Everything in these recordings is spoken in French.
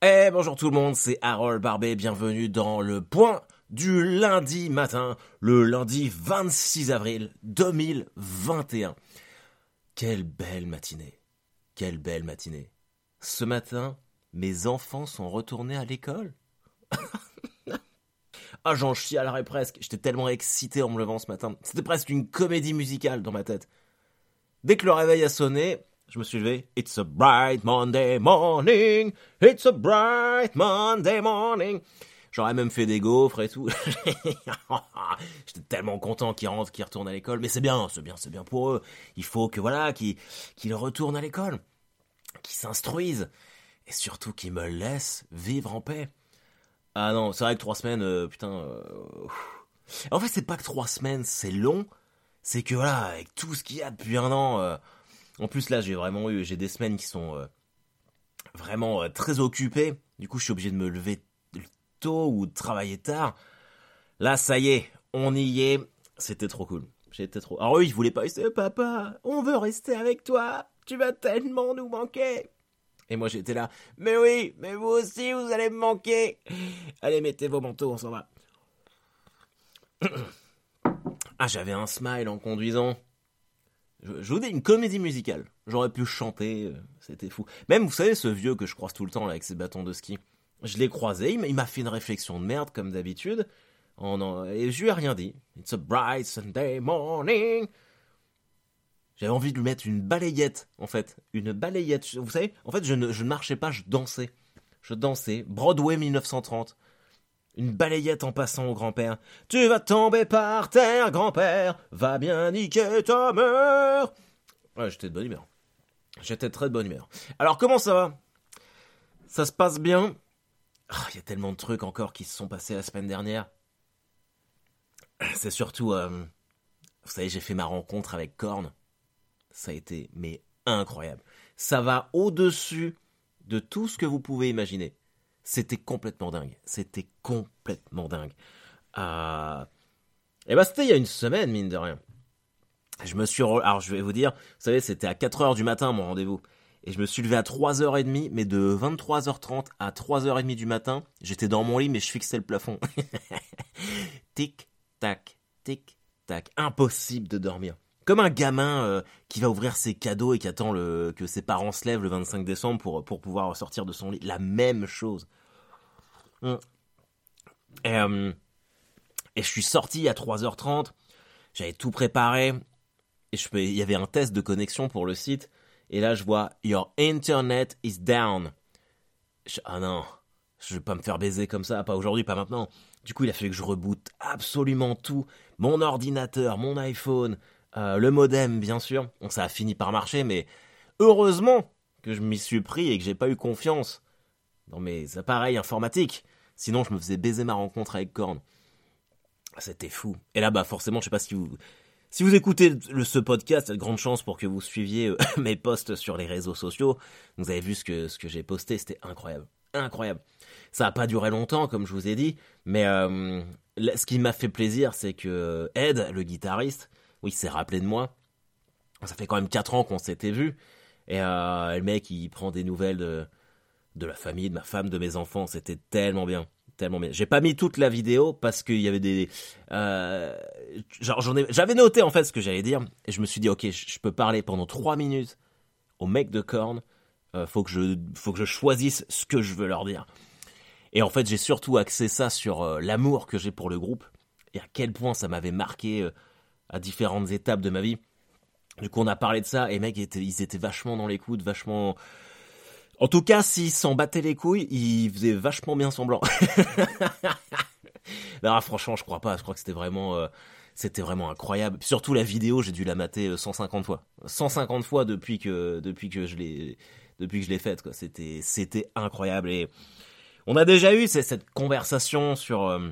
Eh bonjour tout le monde, c'est Harold Barbet, bienvenue dans le point du lundi matin, le lundi 26 avril 2021. Quelle belle matinée, quelle belle matinée. Ce matin, mes enfants sont retournés à l'école. ah j'en chialerais presque, j'étais tellement excité en me levant ce matin. C'était presque une comédie musicale dans ma tête. Dès que le réveil a sonné, je me suis levé. It's a bright Monday morning. It's a bright Monday morning. J'aurais même fait des gaufres et tout. J'étais tellement content qu'ils rentrent, qu'ils retournent à l'école. Mais c'est bien, c'est bien, c'est bien pour eux. Il faut que voilà, qu'ils qu'ils retournent à l'école, qu'ils s'instruisent et surtout qu'ils me laissent vivre en paix. Ah non, c'est vrai que trois semaines, euh, putain. Euh, en fait, c'est pas que trois semaines, c'est long. C'est que voilà, avec tout ce qu'il y a depuis un an. Euh, en plus, là, j'ai vraiment eu, j'ai des semaines qui sont euh, vraiment euh, très occupées. Du coup, je suis obligé de me lever tôt ou de travailler tard. Là, ça y est, on y est. C'était trop cool. J'étais trop. Alors eux, ils voulaient pas rester. Papa, on veut rester avec toi. Tu vas tellement nous manquer. Et moi, j'étais là. Mais oui, mais vous aussi, vous allez me manquer. Allez, mettez vos manteaux, on s'en va. ah, j'avais un smile en conduisant. Je, vous dis une comédie musicale. J'aurais pu chanter, euh, c'était fou. Même, vous savez, ce vieux que je croise tout le temps là avec ses bâtons de ski. Je l'ai croisé, il m'a fait une réflexion de merde comme d'habitude. et je lui ai rien dit. It's a bright Sunday morning. J'avais envie de lui mettre une balayette, en fait. Une balayette. Vous savez, en fait, je ne, je ne marchais pas, je dansais. Je dansais. Broadway 1930 une balayette en passant au grand-père. Tu vas tomber par terre, grand-père, va bien niquer ta mère. J'étais de bonne humeur. J'étais très de bonne humeur. Alors, comment ça va? Ça se passe bien? Ah, Il y a tellement de trucs encore qui se sont passés la semaine dernière. C'est surtout... Euh, vous savez, j'ai fait ma rencontre avec Korn. Ça a été, mais incroyable. Ça va au-dessus de tout ce que vous pouvez imaginer. C'était complètement dingue. C'était complètement dingue. Euh... Et bah c'était il y a une semaine, mine de rien. Je me suis... Alors je vais vous dire, vous savez, c'était à 4h du matin mon rendez-vous. Et je me suis levé à 3h30, mais de 23h30 à 3h30 du matin, j'étais dans mon lit, mais je fixais le plafond. tic, tac, tic, tac. Impossible de dormir. Comme un gamin euh, qui va ouvrir ses cadeaux et qui attend le, que ses parents se lèvent le 25 décembre pour, pour pouvoir sortir de son lit. La même chose. Et, euh, et, je suis sorti à 3h30. J'avais tout préparé. Et il y avait un test de connexion pour le site. Et là, je vois Your internet is down. ah non, je vais pas me faire baiser comme ça, pas aujourd'hui, pas maintenant. Du coup, il a fallu que je reboote absolument tout. Mon ordinateur, mon iPhone, euh, le modem, bien sûr. Bon, ça a fini par marcher, mais heureusement que je m'y suis pris et que j'ai pas eu confiance dans mes appareils informatiques. Sinon, je me faisais baiser ma rencontre avec Korn. C'était fou. Et là, bah, forcément, je sais pas si vous, si vous écoutez ce podcast, il y a de grandes chances pour que vous suiviez euh, mes posts sur les réseaux sociaux. Vous avez vu ce que, ce que j'ai posté, c'était incroyable. Incroyable. Ça n'a pas duré longtemps, comme je vous ai dit, mais euh, ce qui m'a fait plaisir, c'est que Ed, le guitariste, oui, s'est rappelé de moi. Ça fait quand même 4 ans qu'on s'était vu. Et euh, le mec, il prend des nouvelles de, de la famille, de ma femme, de mes enfants. C'était tellement bien. Tellement bien. J'ai pas mis toute la vidéo parce qu'il y avait des. Euh, j'avais noté en fait ce que j'allais dire. Et je me suis dit, ok, je, peux parler pendant 3 minutes au mec de Korn. Euh, faut, que je, faut que je choisisse ce que je veux leur dire. Et en fait, j'ai surtout axé ça sur euh, l'amour que j'ai pour le groupe et à quel point ça m'avait marqué euh, à différentes étapes de ma vie. Du coup, on a parlé de ça et mec, ils étaient, ils étaient vachement dans l'écoute, vachement. En tout cas, s'ils s'en battaient les couilles, ils faisaient vachement bien semblant. non, franchement, je crois pas. Je crois que c'était vraiment, euh, c'était vraiment incroyable. Surtout la vidéo, j'ai dû la mater 150 euh, fois. 150 fois depuis que, depuis que je l'ai, depuis que je l'ai faite. Quoi. C'était, c'était incroyable. Et on a déjà eu cette conversation sur. Euh,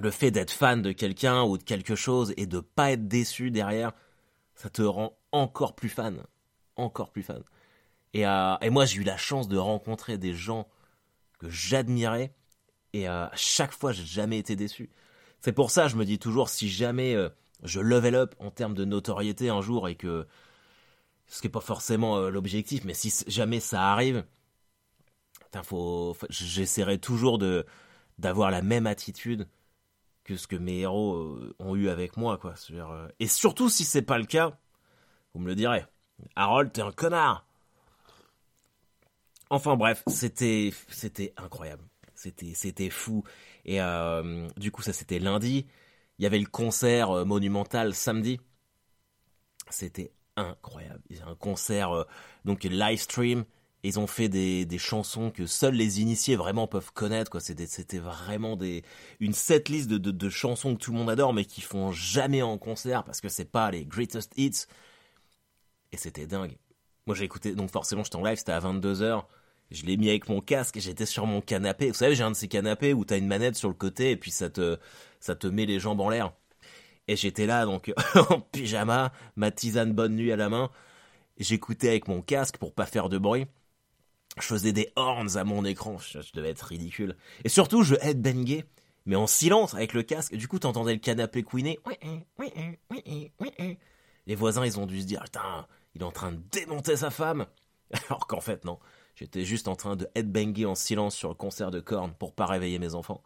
le fait d'être fan de quelqu'un ou de quelque chose et de pas être déçu derrière, ça te rend encore plus fan. Encore plus fan. Et, euh, et moi, j'ai eu la chance de rencontrer des gens que j'admirais. Et euh, à chaque fois, j'ai jamais été déçu. C'est pour ça, je me dis toujours, si jamais euh, je level up en termes de notoriété un jour et que. Ce qui n'est pas forcément l'objectif, mais si jamais ça arrive, j'essaierai toujours de d'avoir la même attitude que ce que mes héros ont eu avec moi, quoi. Et surtout si c'est pas le cas, vous me le direz. Harold, t'es un connard. Enfin bref, c'était c'était incroyable, c'était c'était fou. Et euh, du coup, ça c'était lundi. Il y avait le concert monumental samedi. C'était incroyable. Il y a un concert donc live stream ils ont fait des, des, chansons que seuls les initiés vraiment peuvent connaître. C'était, c'était vraiment des, une setlist de, de, de, chansons que tout le monde adore, mais qui font jamais en concert parce que c'est pas les greatest hits. Et c'était dingue. Moi j'ai écouté, donc forcément j'étais en live, c'était à 22h. Je l'ai mis avec mon casque j'étais sur mon canapé. Vous savez, j'ai un de ces canapés où t'as une manette sur le côté et puis ça te, ça te met les jambes en l'air. Et j'étais là donc en pyjama, ma tisane bonne nuit à la main. J'écoutais avec mon casque pour pas faire de bruit je faisais des horns à mon écran, je, devais être ridicule. Et surtout, je headbangais, mais en silence avec le casque. Du coup, t'entendais le canapé couiner. Les voisins, ils ont dû se dire, putain, il est en train de démonter sa femme. Alors qu'en fait, non. J'étais juste en train de headbanger en silence sur le concert de cornes pour pas réveiller mes enfants.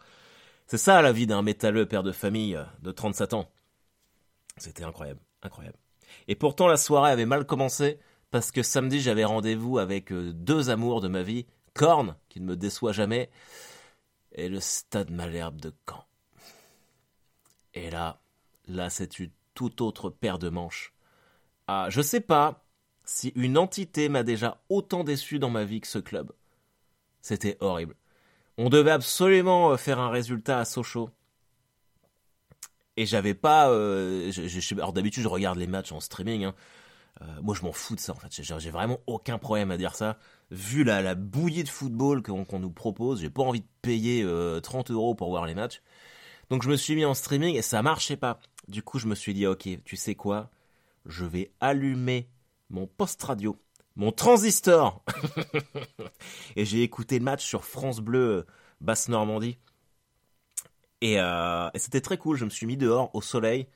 C'est ça la vie d'un métalleux père de famille euh, de 37 ans. C'était incroyable, incroyable. Et pourtant la soirée avait mal commencé parce que samedi j'avais rendez-vous avec euh, deux amours de ma vie, Korn, qui ne me déçoit jamais, et le Stade Malherbe de Caen. Et là, là c'est une toute autre paire de manches. Ah, je sais pas si une entité m'a déjà autant déçu dans ma vie que ce club. C'était horrible. On devait absolument euh, faire un résultat à Sochaux. Et j'avais pas. Euh, alors d'habitude, je regarde les matchs en streaming. Hein. Euh, moi, je m'en fous de ça, en fait. J'ai vraiment aucun problème à dire ça. Vu la, la bouillie de football qu'on nous propose, j'ai pas envie de payer 30 euh, euros pour voir les matchs. Donc, je me suis mis en streaming et ça marchait pas. Du coup, je me suis dit, ok, tu sais quoi? Je vais allumer mon post radio, mon transistor. et j'ai écouté le match sur France Bleu euh, Basse Normandie. Et, et c'était très cool. Je me suis mis dehors au soleil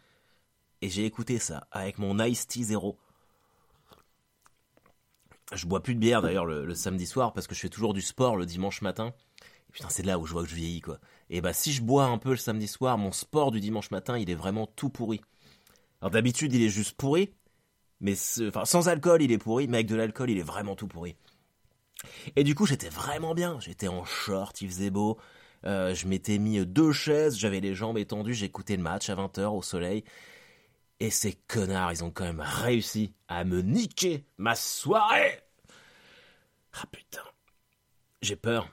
et j'ai écouté ça avec mon Ice T Zero. Je bois plus de bière d'ailleurs le, samedi soir parce que je fais toujours du sport le dimanche matin. Putain, c'est là où je vois que je vieillis quoi. Et bah si je bois un peu le samedi soir, mon sport du dimanche matin, il est vraiment tout pourri. Alors d'habitude, il est juste pourri, mais sans alcool, il est pourri, mais avec de l'alcool, il est vraiment tout pourri. Et du coup, j'étais vraiment bien. J'étais en short, il faisait beau. Euh, je m'étais mis deux chaises, j'avais les jambes étendues, j'écoutais le match à 20h au soleil. Et ces connards, ils ont quand même réussi à me niquer ma soirée. Ah putain. J'ai peur.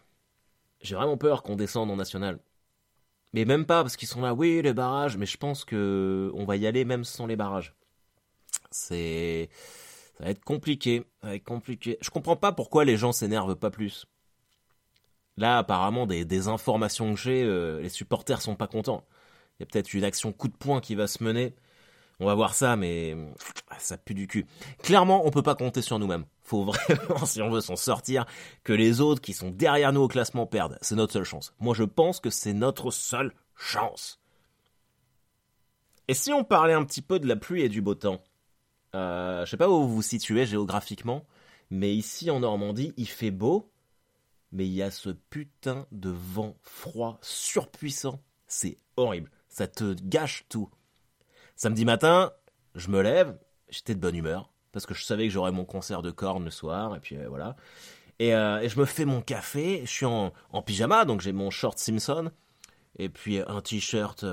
J'ai vraiment peur qu'on descende en national. Mais même pas parce qu'ils sont là, oui, les barrages, mais je pense que on va y aller même sans les barrages. C'est ça va être compliqué, ça va être compliqué. Je comprends pas pourquoi les gens s'énervent pas plus. Là, apparemment, des, informations que j'ai, euh, les supporters sont pas contents. Il y a peut-être une action coup de poing qui va se mener. On va voir ça, mais ça pue du cul. Clairement, on peut pas compter sur nous-mêmes. Faut vraiment, si on veut s'en sortir, que les autres qui sont derrière nous au classement perdent. C'est notre seule chance. Moi, je pense que c'est notre seule chance. Et si on parlait un petit peu de la pluie et du beau temps? Euh, Je sais pas où vous vous situez géographiquement, mais ici en Normandie, il fait beau, mais il y a ce putain de vent froid surpuissant. C'est horrible. Ça te gâche tout. Samedi matin, je me lève, j'étais de bonne humeur, parce que je savais que j'aurais mon concert de cornes le soir, et puis euh, voilà. Euh, et, je me fais mon café, je suis en, pyjama, donc j'ai mon short Simpson, et puis un t-shirt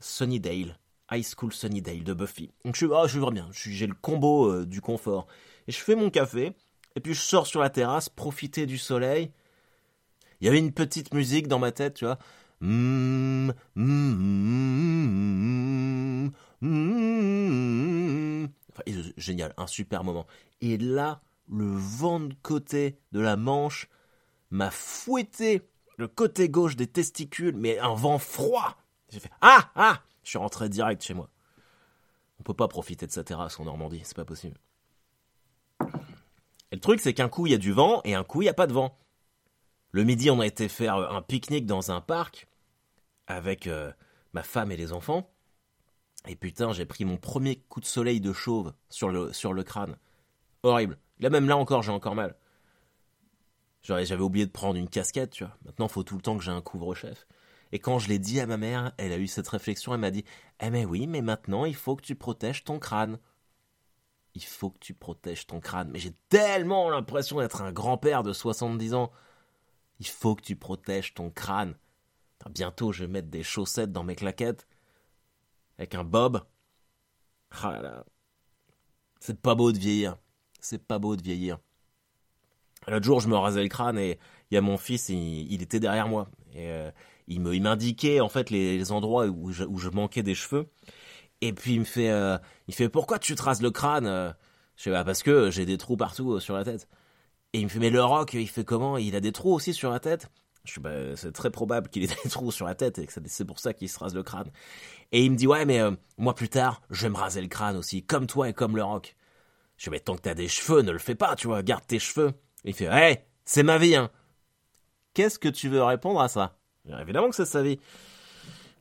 Sunnydale, High School Sunnydale de Buffy. Donc je, oh, je vois bien, j'ai le combo du confort. Et je fais mon café, et puis je sors sur la terrasse, profiter du soleil. Il y avait une petite musique dans ma tête, tu vois. Mmh, mmh, mmh, génial, un super moment. Et là, le vent de côté de la Manche m'a fouetté le côté gauche des testicules, mais un vent froid. J'ai fait ah ah, je suis rentré direct chez moi. On peut pas profiter de sa terrasse en Normandie, c'est pas possible. Et le truc, c'est qu'un coup il y a du vent et un coup il y a pas de vent. Le midi, on a été faire un pique-nique dans un parc avec euh, ma femme et les enfants. Et putain, j'ai pris mon premier coup de soleil de chauve sur le, sur le crâne. Horrible. Là, même là encore, j'ai encore mal. J'avais oublié de prendre une casquette, tu vois. Maintenant, faut tout le temps que j'ai un couvre-chef. Et quand je l'ai dit à ma mère, elle a eu cette réflexion, elle m'a dit Eh mais oui, mais maintenant il faut que tu protèges ton crâne. Il faut que tu protèges ton crâne. Mais j'ai tellement l'impression d'être un grand-père de 70 ans. Il faut que tu protèges ton crâne. Bientôt, je vais mettre des chaussettes dans mes claquettes. Avec un bob. Ah C'est pas beau de vieillir. C'est pas beau de vieillir. L'autre jour, je me rasais le crâne et il y a mon fils, il, était derrière moi. Et euh, il me, il m'indiquait en fait les, endroits où je, manquais des cheveux. Et puis il me fait, euh, il fait pourquoi tu te rases le crâne euh? Je fais bah parce que j'ai des trous partout sur la tête. Et il me fait mais le rock, il fait comment? Il a des trous aussi sur la tête? Je suis bah, c'est très probable qu'il ait des trous sur la tête et que c'est pour ça qu'il se rase le crâne. Et il me dit ouais mais moi plus tard je vais me raser le crâne aussi comme toi et comme le rock. Je dis mais tant que t'as des cheveux ne le fais pas tu vois garde tes cheveux. il fait hey c'est ma vie hein. Qu'est-ce que tu veux répondre à ça? Évidemment que c'est sa vie.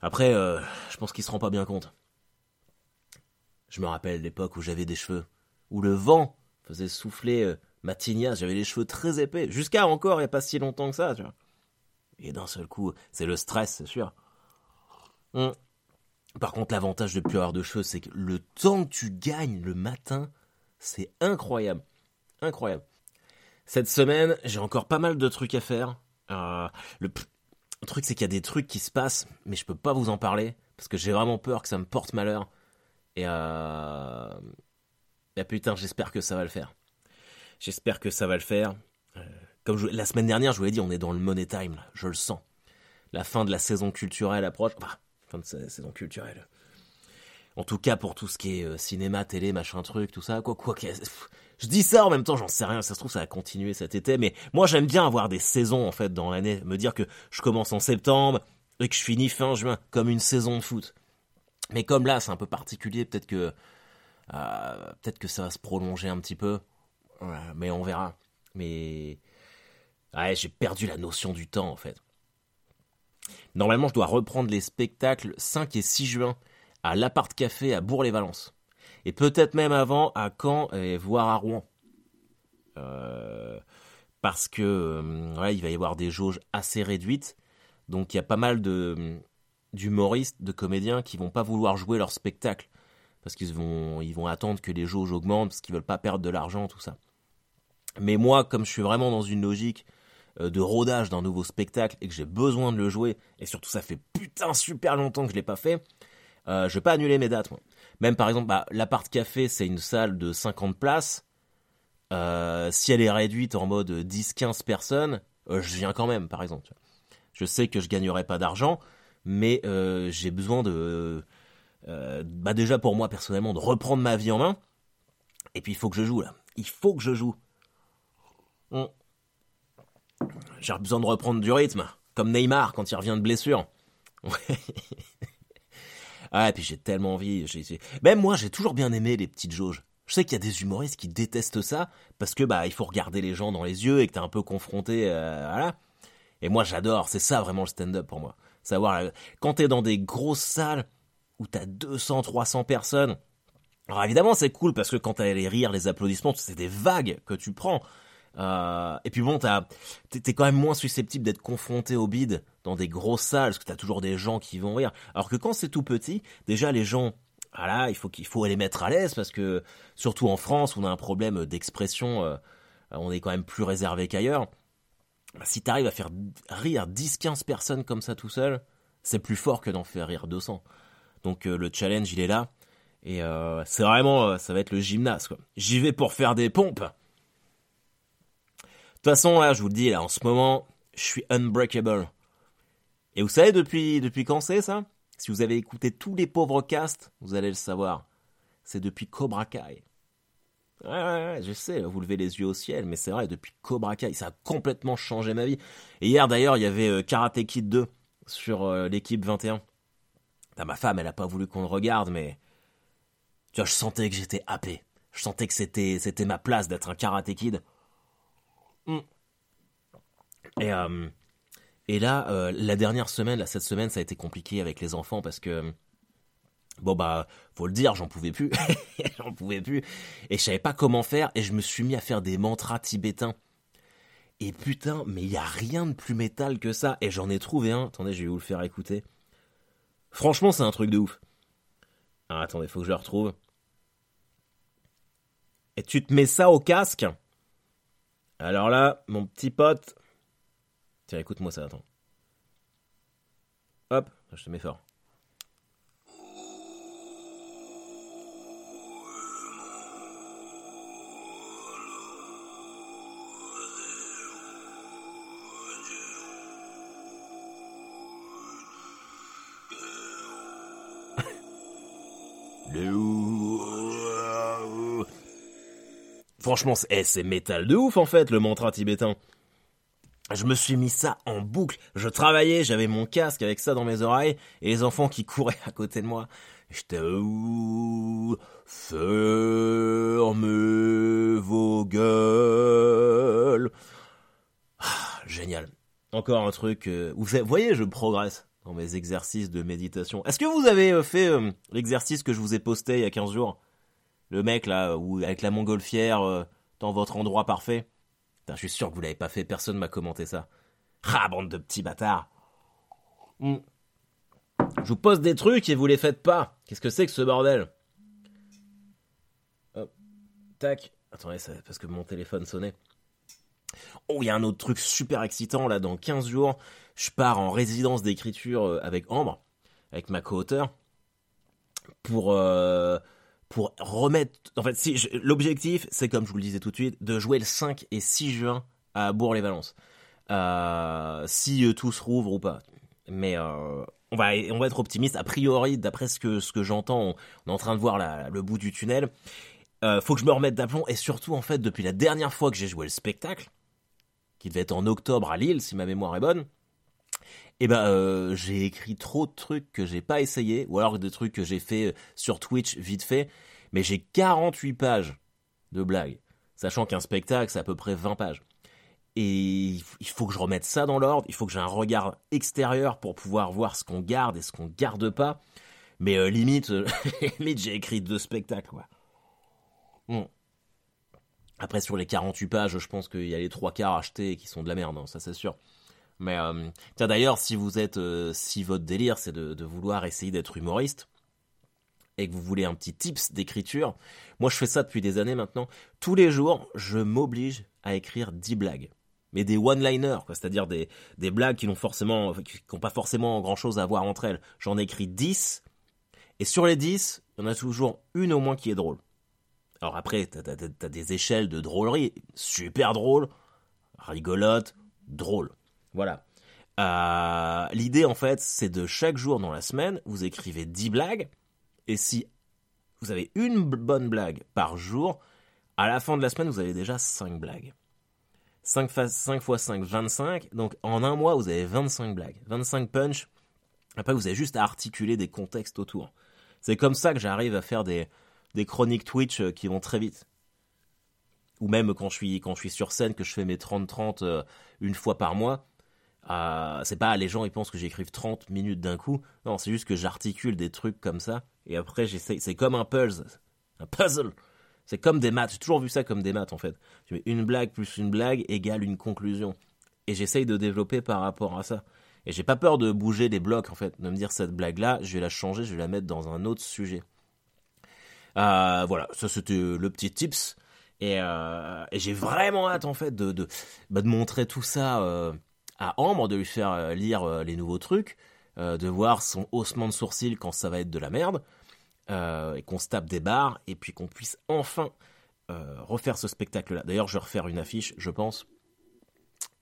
Après, euh, je pense qu'il se rend pas bien compte. Je me rappelle l'époque où j'avais des cheveux, où le vent faisait souffler euh, ma tignasse, j'avais les cheveux très épais, jusqu'à encore il n'y a pas si longtemps que ça, tu vois. Et d'un seul coup, c'est le stress, c'est sûr. Hum. Par contre, l'avantage de plus avoir de cheveux, c'est que le temps que tu gagnes le matin, c'est incroyable. Incroyable. Cette semaine, j'ai encore pas mal de trucs à faire. Euh, le, le truc, c'est qu'il y a des trucs qui se passent, mais je peux pas vous en parler parce que j'ai vraiment peur que ça me porte malheur. Et euh... Et putain, j'espère que ça va le faire. J'espère que ça va le faire. Euh, comme la semaine dernière, je vous l'ai dit, on est dans le money time, je le sens. La fin de la saison culturelle approche. Fin de saison culturelle. En tout cas, pour tout ce qui est euh, cinéma, télé, machin truc, tout ça, quoi, quoi, je dis ça en même temps, j'en sais rien, ça se trouve ça va continuer cet été, mais moi j'aime bien avoir des saisons en fait dans l'année, me dire que je commence en septembre et que je finis fin juin, comme une saison de foot. Mais comme là c'est un peu particulier, peut-être que euh, peut-être que ça va se prolonger un petit peu, mais on verra. Mais ouais, j'ai perdu la notion du temps en fait. Normalement je dois reprendre les spectacles 5 et 6 juin à l'Appart Café à Bourg-les-Valences et peut-être même avant à Caen et voire à Rouen. Euh, parce que euh, il va y avoir des jauges assez réduites, donc il y a pas mal de d'humoristes, de comédiens qui vont pas vouloir jouer leur spectacle parce qu'ils vont ils vont attendre que les jauges augmentent parce qu'ils veulent pas perdre de l'argent tout ça. Mais moi, comme je suis vraiment dans une logique euh, de rodage d'un nouveau spectacle et que j'ai besoin de le jouer et surtout ça fait putain super longtemps que je l'ai pas fait, je vais pas annuler mes dates. Même par exemple, bah, l'appart café, c'est une salle de 50 places. Euh, si elle est réduite en mode 10-15 personnes, euh, je viens quand même, par exemple. Je sais que je gagnerai pas d'argent, mais euh, j'ai besoin de, bah déjà pour moi personnellement, de reprendre ma vie en main. Et puis il faut que je joue là. Il faut que je joue. J'ai besoin de reprendre du rythme, comme Neymar quand il revient de blessure. Ah, et puis j'ai tellement envie. Même moi, j'ai toujours bien aimé les petites jauges. Je sais qu'il y a des humoristes qui détestent ça parce que bah il faut regarder les gens dans les yeux et que t'es un peu confronté, euh, voilà. Et moi, j'adore. C'est ça vraiment le stand-up pour moi. Savoir euh, quand t'es dans des grosses salles où t'as 200, 300 personnes. Alors évidemment, c'est cool parce que quand t'as les rires, les applaudissements, c'est des vagues que tu prends. Euh, et puis bon, t'es quand même moins susceptible d'être confronté au bide dans des grosses salles, parce que t'as toujours des gens qui vont rire. Alors que quand c'est tout petit, déjà les gens, voilà, il faut qu'il faut les mettre à l'aise, parce que surtout en France, on a un problème d'expression, euh, on est quand même plus réservé qu'ailleurs. Bah, si t'arrives à faire rire 10-15 personnes comme ça tout seul, c'est plus fort que d'en faire rire 200. Donc euh, le challenge, il est là. Et c'est vraiment, ça va être le gymnase. J'y vais pour faire des pompes toute façon, là, je vous le dis, là, en ce moment, je suis unbreakable. Et vous savez depuis, depuis quand c'est ça? Si vous avez écouté tous les pauvres casts, vous allez le savoir. C'est depuis Cobra Kai. Ouais, ouais, ouais, je sais, vous levez les yeux au ciel, mais c'est vrai, depuis Cobra Kai, ça a complètement changé ma vie. Et hier, d'ailleurs, il y avait euh, Karate Kid 2 sur euh, l'équipe 21. ma femme, elle a pas voulu qu'on le regarde, mais... Tu vois, je sentais que j'étais happé. Je sentais que c'était, c'était ma place d'être un Karate Kid. Mm. Et, euh, et là, euh, la dernière semaine, là, cette semaine, ça a été compliqué avec les enfants parce que bon bah faut le dire j'en pouvais plus j'en pouvais plus et je savais pas comment faire et je me suis mis à faire des mantras tibétains Et putain, mais il y a rien de plus métal que ça. Et j'en ai trouvé un. Attendez, je vais vous le faire écouter. Franchement, c'est un truc de ouf. Ah, attendez, faut que je le retrouve. Et tu te mets ça au casque? Alors là, mon petit pote. Tiens, écoute-moi ça, attends. Hop, je te mets fort. Franchement, eh, c'est métal de ouf en fait, le mantra tibétain. Je me suis mis ça en boucle. Je travaillais, j'avais mon casque avec ça dans mes oreilles et les enfants qui couraient à côté de moi. J'étais fermez vos gueules. Ah, génial. Encore un truc. Euh, vous voyez, je progresse dans mes exercices de méditation. Est-ce que vous avez euh, fait euh, l'exercice que je vous ai posté il y a 15 jours? Le mec là, où, avec la montgolfière euh, dans votre endroit parfait je suis sûr que vous l'avez pas fait, personne m'a commenté ça. Ah, bande de petits bâtards hmm. Je vous pose des trucs et vous les faites pas. Qu'est-ce que c'est que ce bordel? Hop. Tac. Attendez, c'est parce que mon téléphone sonnait. Oh, il y a un autre truc super excitant là, dans 15 jours je pars en résidence d'écriture euh, avec Ambre, avec ma co-auteur, pour euh, pour remettre. En fait, l'objectif, c'est comme je vous le disais tout de suite, de jouer le 5 et 6 juin à Bourg-les-Valences. Euh, si tout se rouvre ou pas. Mais on va on va être optimiste. A priori, d'après ce que ce que j'entends, on, est en train de voir le bout du tunnel. faut que je me remette d'aplomb et surtout en fait depuis la dernière fois que j'ai joué le spectacle, qui devait être en octobre à Lille si ma mémoire est bonne eh ben euh, j'ai écrit trop de trucs que j'ai pas essayé, ou alors des trucs que j'ai fait euh, sur Twitch vite fait, mais j'ai 48 pages de blagues, sachant qu'un spectacle c'est à peu près 20 pages. Et il faut que je remette ça dans l'ordre, il faut que j'ai un regard extérieur pour pouvoir voir ce qu'on garde et ce qu'on garde pas. Mais euh, limite, limite j'ai écrit deux spectacles. Après sur les 48 pages, je pense qu'il y a les trois quarts achetés qui sont de la merde, hein, ça c'est sûr. Mais euh, tiens d'ailleurs, si vous êtes, euh, si votre délire c'est de, vouloir essayer d'être humoriste et que vous voulez un petit tips d'écriture, moi je fais ça depuis des années maintenant. Tous les jours, je m'oblige à écrire 10 blagues. Mais des one-liners, c'est-à-dire des, blagues qui n'ont forcément, qui n'ont pas forcément grand-chose à voir entre elles. J'en écris 10, et sur les 10, il y en a toujours une au moins qui est drôle. Alors après, t'as as, des échelles de drôlerie, super drôle, rigolote, drôle. Voilà. Euh, l'idée, en fait, c'est de chaque jour dans la semaine, vous écrivez 10 blagues. Et si vous avez une bonne blague par jour, à la fin de la semaine, vous avez déjà 5 blagues. 5, x 5 fois 5, 25. Donc en un mois, vous avez 25 blagues. 25 punch. Après, vous avez juste à articuler des contextes autour. C'est comme ça que j'arrive à faire des, chroniques Twitch euh, qui vont très vite. Ou même quand je suis, quand je suis sur scène, que je fais mes 30-30 euh, une fois par mois euh, c'est pas les gens ils pensent que j'écrive 30 minutes d'un coup. Non, c'est juste que j'articule des trucs comme ça et après j'essaie. C'est comme un puzzle, un puzzle. C'est comme des maths. J'ai toujours vu ça comme des maths en fait. Tu mets une blague plus une blague égale une conclusion. Et j'essaye de développer par rapport à ça. Et j'ai pas peur de bouger les blocs en fait, de me dire cette blague là, je vais la changer, je vais la mettre dans un autre sujet. Euh, voilà, ça c'était le petit tips. Et, euh, j'ai vraiment hâte en fait de de, bah, de montrer tout ça à Ambre de lui faire euh, lire euh, les nouveaux trucs, euh, de voir son haussement de sourcils quand ça va être de la merde, et qu'on se tape des barres, et puis qu'on puisse enfin refaire ce spectacle-là. D'ailleurs, je vais refaire une affiche, je pense.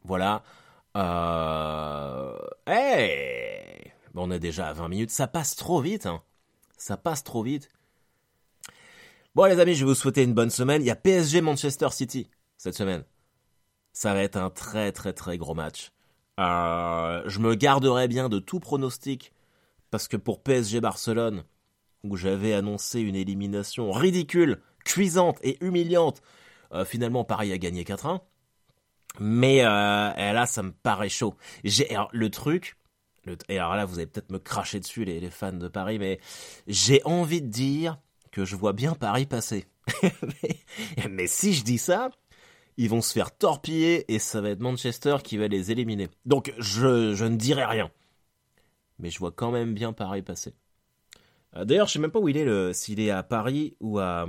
Voilà. Euh... Hey bon, on est déjà à 20 minutes. Ça passe trop vite. Hein. Ça passe trop vite. Bon, les amis, je vais vous souhaiter une bonne semaine. Il y a PSG Manchester City cette semaine. Ça va être un très très très gros match. Euh, je me garderai bien de tout pronostic parce que pour PSG Barcelone, où j'avais annoncé une élimination ridicule, cuisante et humiliante, euh, finalement Paris a gagné 4-1. Mais euh, là, ça me paraît chaud. J'ai le truc, et alors là, vous allez peut-être me cracher dessus les, fans de Paris, mais j'ai envie de dire que je vois bien Paris passer. mais si je dis ça, ils vont se faire torpiller et ça va être Manchester qui va les éliminer. Donc je, je ne dirai rien. Mais je vois quand même bien Paris passer. Euh, d'ailleurs, je sais même pas où il est, s'il est à Paris ou à,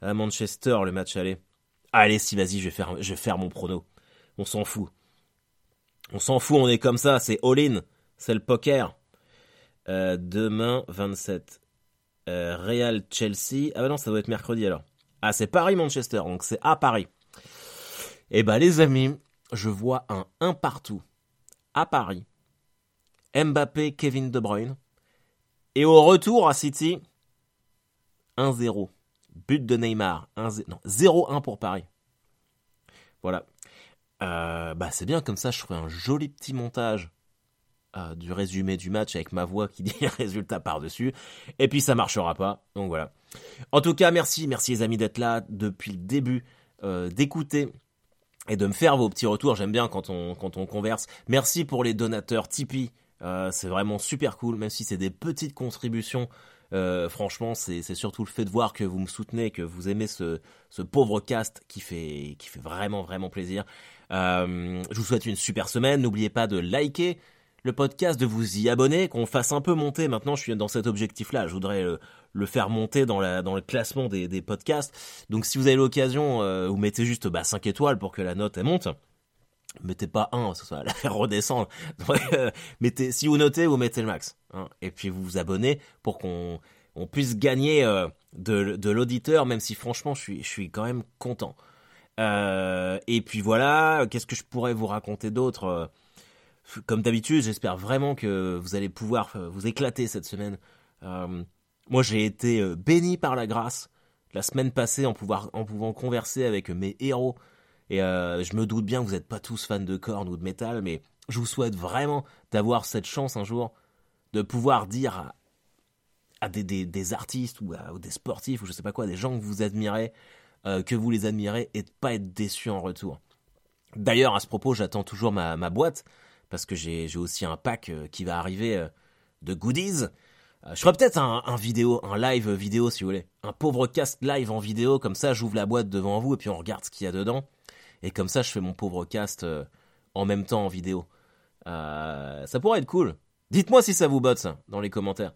à Manchester, le match aller. Allez, si, vas-y, je vais faire, mon prono. On s'en fout. On s'en fout, on est comme ça, c'est all-in. C'est le poker. Euh, demain, 27. Euh, Real Chelsea. Ah bah non, ça doit être mercredi alors. Ah, c'est Paris-Manchester, donc c'est à Paris. Eh bah les amis, je vois un 1 partout à Paris. Mbappé, Kevin De Bruyne. Et au retour à City, 1-0. But de Neymar. 0-1 pour Paris. Voilà. Euh, bah c'est bien comme ça, je ferai un joli petit montage euh, du résumé du match avec ma voix qui dit résultat par-dessus. Et puis ça marchera pas. Donc voilà. En tout cas, merci, merci les amis d'être là depuis le début, euh, d'écouter et de me faire vos petits retours. J'aime bien quand on, quand on converse. Merci pour les donateurs Tipeee. c'est vraiment super cool, même si c'est des petites contributions. franchement, c'est surtout le fait de voir que vous me soutenez, que vous aimez ce, ce pauvre cast qui fait, qui fait vraiment, vraiment plaisir. Euh, je vous souhaite une super semaine. N'oubliez pas de liker le podcast, de vous y abonner, qu'on fasse un peu monter. Maintenant, je suis dans cet objectif-là. Je voudrais le, faire monter dans, la, dans le classement des, des podcasts. Donc, si vous avez l'occasion, euh, vous mettez juste bah, 5 étoiles pour que la note monte. Mettez pas 1, ça va la faire redescendre. Euh, mettez, si vous notez, vous mettez le max. Hein. Et puis vous vous abonnez pour qu'on on puisse gagner de, de l'auditeur, même si franchement, je suis, je suis quand même content. Euh, et puis voilà, qu'est-ce que je pourrais vous raconter d'autre euh, Comme d'habitude, j'espère vraiment que vous allez pouvoir euh, vous éclater cette semaine. moi, j'ai été béni par la grâce la semaine passée en, pouvant converser avec mes héros. Et je me doute bien que vous n'êtes pas tous fans de cornes ou de métal, mais je vous souhaite vraiment d'avoir cette chance un jour de pouvoir dire à, des, artistes ou, à, des sportifs ou je sais pas quoi, des gens que vous admirez, euh, que vous les admirez et de pas être déçu en retour. D'ailleurs, à ce propos, j'attends toujours ma, boîte parce que j'ai aussi un pack euh, qui va arriver euh, de goodies. Je ferai peut-être un, vidéo, un live vidéo si vous voulez. Un pauvre cast live en vidéo, comme ça j'ouvre la boîte devant vous et puis on regarde ce qu'il y a dedans. Et comme ça je fais mon pauvre cast en même temps en vidéo. ça pourrait être cool. Dites-moi si ça vous botte ça dans les commentaires.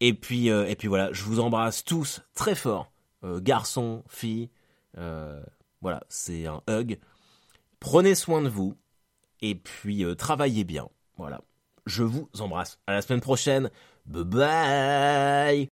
Et puis, et puis voilà, je vous embrasse tous très fort. Euh, garçon, fille, euh, voilà, c'est un hug. Prenez soin de vous et puis euh, travaillez bien. Voilà. Je vous embrasse. À la semaine prochaine. Bye bye